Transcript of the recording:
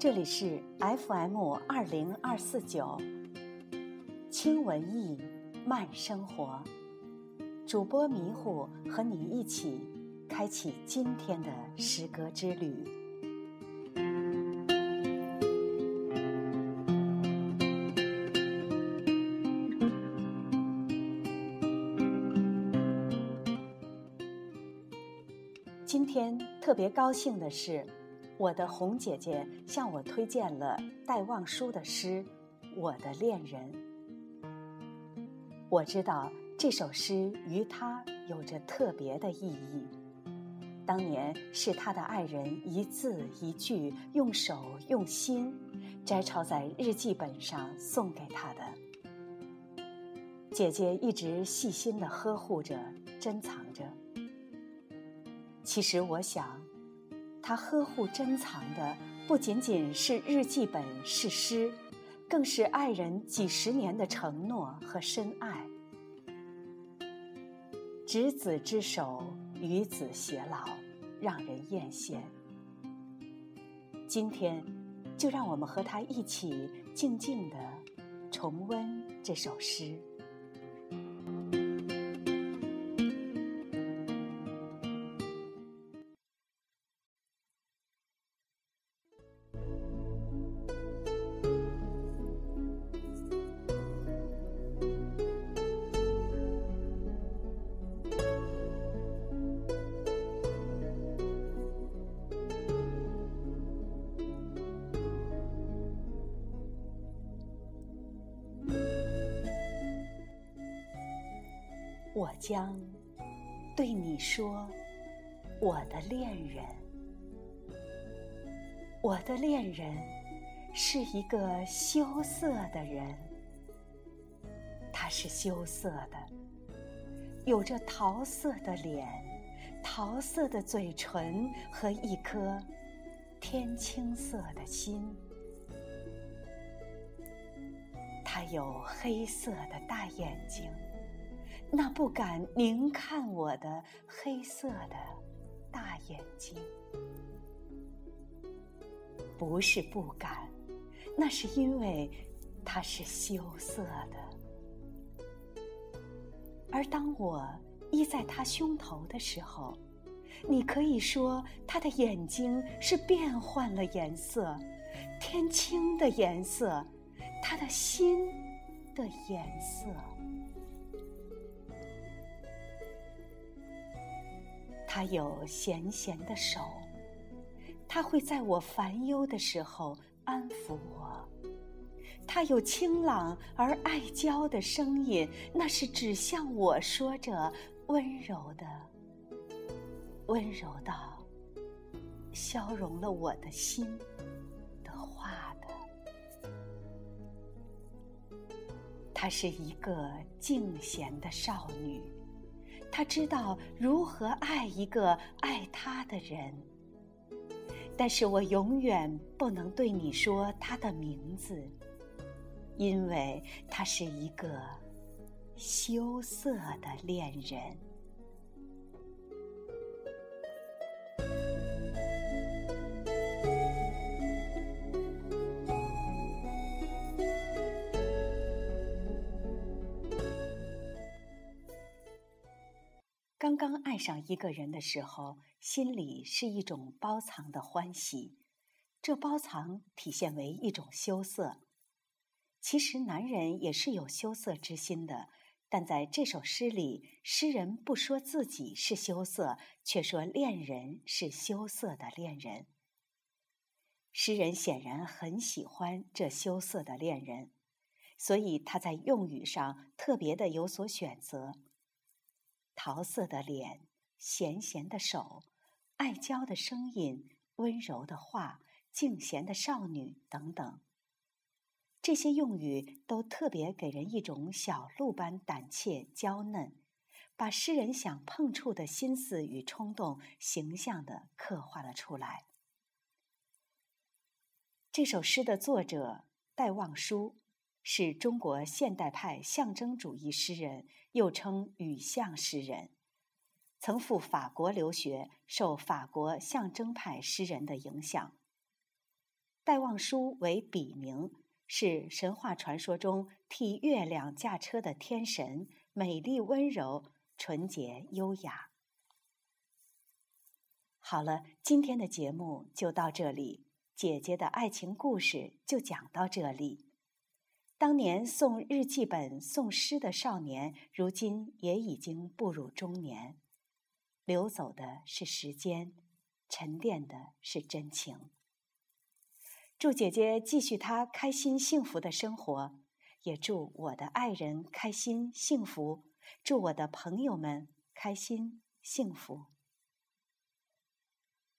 这里是 FM 二零二四九轻文艺慢生活，主播迷糊和你一起开启今天的诗歌之旅。今天特别高兴的是。我的红姐姐向我推荐了戴望舒的诗《我的恋人》。我知道这首诗与他有着特别的意义。当年是他的爱人一字一句用手用心摘抄在日记本上送给他的。姐姐一直细心的呵护着、珍藏着。其实我想。他呵护珍藏的不仅仅是日记本是诗，更是爱人几十年的承诺和深爱。执子之手，与子偕老，让人艳羡。今天，就让我们和他一起静静的重温这首诗。我将对你说，我的恋人，我的恋人是一个羞涩的人，他是羞涩的，有着桃色的脸，桃色的嘴唇和一颗天青色的心，他有黑色的大眼睛。那不敢凝看我的黑色的大眼睛，不是不敢，那是因为他是羞涩的。而当我依在他胸头的时候，你可以说他的眼睛是变换了颜色，天青的颜色，他的心的颜色。他有闲闲的手，他会在我烦忧的时候安抚我；他有清朗而爱娇的声音，那是指向我说着温柔的、温柔到消融了我的心的话的。她是一个静闲的少女。他知道如何爱一个爱他的人，但是我永远不能对你说他的名字，因为他是一个羞涩的恋人。刚刚爱上一个人的时候，心里是一种包藏的欢喜，这包藏体现为一种羞涩。其实男人也是有羞涩之心的，但在这首诗里，诗人不说自己是羞涩，却说恋人是羞涩的恋人。诗人显然很喜欢这羞涩的恋人，所以他在用语上特别的有所选择。桃色的脸，咸咸的手，爱娇的声音，温柔的话，静闲的少女等等，这些用语都特别给人一种小鹿般胆怯娇嫩，把诗人想碰触的心思与冲动形象地刻画了出来。这首诗的作者戴望舒。是中国现代派象征主义诗人，又称语象诗人，曾赴法国留学，受法国象征派诗人的影响。戴望舒为笔名，是神话传说中替月亮驾车的天神，美丽温柔，纯洁优雅。好了，今天的节目就到这里，姐姐的爱情故事就讲到这里。当年送日记本、送诗的少年，如今也已经步入中年。流走的是时间，沉淀的是真情。祝姐姐继续她开心幸福的生活，也祝我的爱人开心幸福，祝我的朋友们开心幸福。